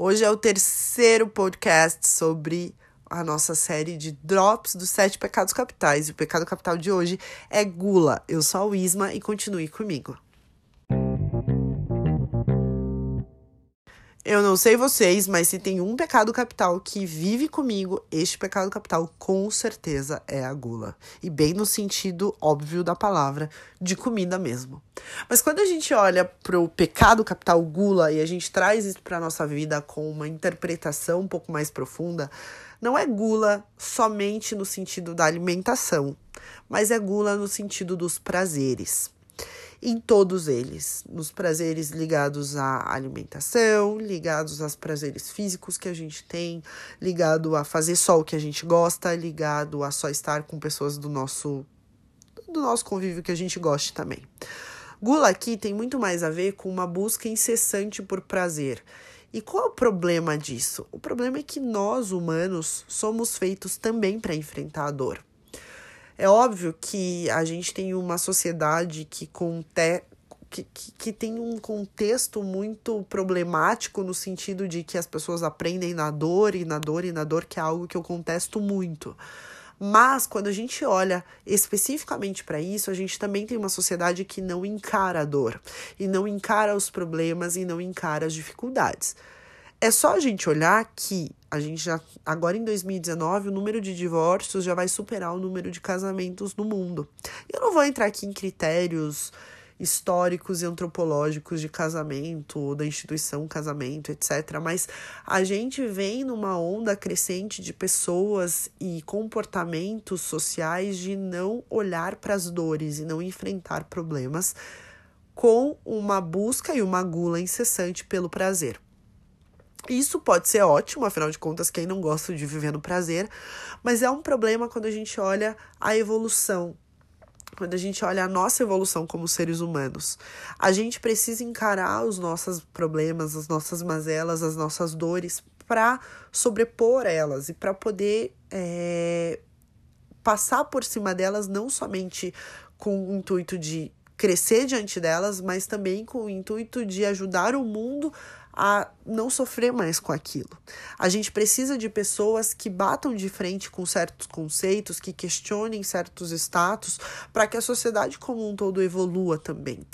Hoje é o terceiro podcast sobre a nossa série de drops dos sete pecados capitais. E o pecado capital de hoje é gula. Eu sou a Isma e continue comigo. Eu não sei vocês, mas se tem um pecado capital que vive comigo, este pecado capital com certeza é a gula. E bem no sentido óbvio da palavra, de comida mesmo. Mas quando a gente olha para o pecado capital gula e a gente traz isso para nossa vida com uma interpretação um pouco mais profunda, não é gula somente no sentido da alimentação, mas é gula no sentido dos prazeres em todos eles, nos prazeres ligados à alimentação, ligados aos prazeres físicos que a gente tem, ligado a fazer só o que a gente gosta, ligado a só estar com pessoas do nosso do nosso convívio que a gente goste também. Gula aqui tem muito mais a ver com uma busca incessante por prazer. E qual é o problema disso? O problema é que nós, humanos, somos feitos também para enfrentar a dor. É óbvio que a gente tem uma sociedade que, conte, que, que, que tem um contexto muito problemático no sentido de que as pessoas aprendem na dor e na dor e na dor, que é algo que eu contesto muito. Mas quando a gente olha especificamente para isso, a gente também tem uma sociedade que não encara a dor, e não encara os problemas e não encara as dificuldades. É só a gente olhar que a gente já agora em 2019 o número de divórcios já vai superar o número de casamentos no mundo. Eu não vou entrar aqui em critérios históricos e antropológicos de casamento, da instituição casamento, etc. Mas a gente vem numa onda crescente de pessoas e comportamentos sociais de não olhar para as dores e não enfrentar problemas com uma busca e uma gula incessante pelo prazer. Isso pode ser ótimo, afinal de contas, quem não gosta de viver no prazer, mas é um problema quando a gente olha a evolução, quando a gente olha a nossa evolução como seres humanos. A gente precisa encarar os nossos problemas, as nossas mazelas, as nossas dores, para sobrepor elas e para poder é, passar por cima delas, não somente com o intuito de crescer diante delas, mas também com o intuito de ajudar o mundo a não sofrer mais com aquilo. A gente precisa de pessoas que batam de frente com certos conceitos, que questionem certos status, para que a sociedade como um todo evolua também.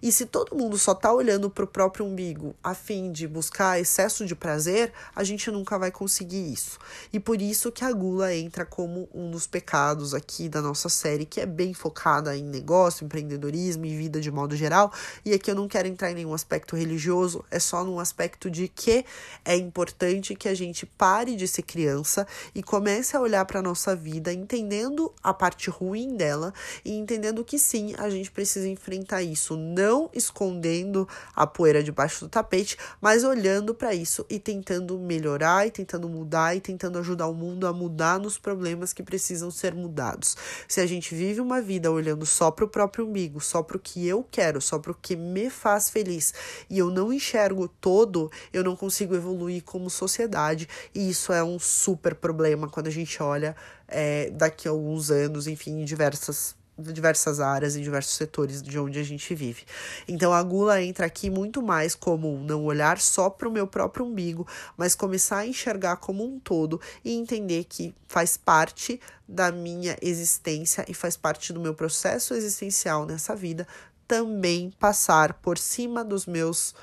E se todo mundo só está olhando para o próprio umbigo a fim de buscar excesso de prazer, a gente nunca vai conseguir isso. E por isso que a gula entra como um dos pecados aqui da nossa série, que é bem focada em negócio, empreendedorismo e vida de modo geral. E aqui eu não quero entrar em nenhum aspecto religioso, é só num aspecto aspecto de que é importante que a gente pare de ser criança e comece a olhar para a nossa vida entendendo a parte ruim dela e entendendo que sim, a gente precisa enfrentar isso, não escondendo a poeira debaixo do tapete, mas olhando para isso e tentando melhorar e tentando mudar e tentando ajudar o mundo a mudar nos problemas que precisam ser mudados. Se a gente vive uma vida olhando só para o próprio umbigo, só para o que eu quero, só para o que me faz feliz e eu não enxergo todo todo, eu não consigo evoluir como sociedade. E isso é um super problema quando a gente olha é, daqui a alguns anos, enfim, em diversas diversas áreas e diversos setores de onde a gente vive. Então a gula entra aqui muito mais como não olhar só para o meu próprio umbigo, mas começar a enxergar como um todo e entender que faz parte da minha existência e faz parte do meu processo existencial nessa vida também passar por cima dos meus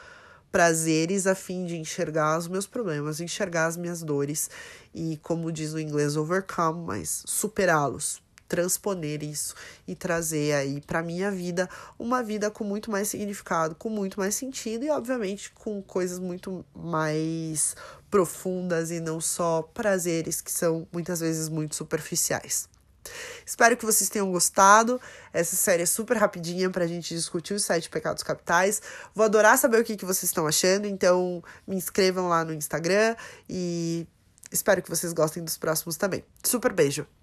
prazeres a fim de enxergar os meus problemas, enxergar as minhas dores e, como diz no inglês, overcome, mas superá-los, transponer isso e trazer aí para minha vida uma vida com muito mais significado, com muito mais sentido e, obviamente, com coisas muito mais profundas e não só prazeres que são muitas vezes muito superficiais. Espero que vocês tenham gostado. Essa série é super rapidinha pra gente discutir os sete pecados capitais. Vou adorar saber o que, que vocês estão achando, então me inscrevam lá no Instagram e espero que vocês gostem dos próximos também. Super beijo!